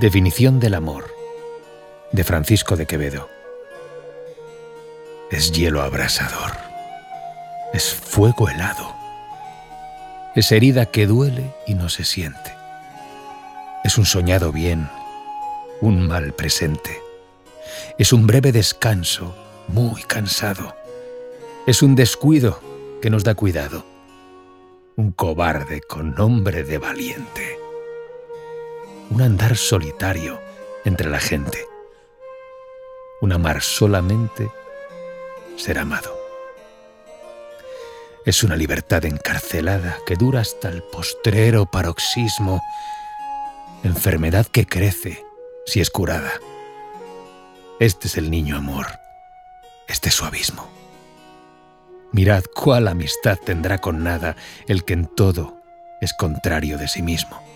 Definición del amor de Francisco de Quevedo. Es hielo abrasador. Es fuego helado. Es herida que duele y no se siente. Es un soñado bien, un mal presente. Es un breve descanso, muy cansado. Es un descuido que nos da cuidado. Un cobarde con nombre de valiente. Un andar solitario entre la gente. Un amar solamente ser amado. Es una libertad encarcelada que dura hasta el postrero paroxismo, enfermedad que crece si es curada. Este es el niño amor, este es su abismo. Mirad cuál amistad tendrá con nada el que en todo es contrario de sí mismo.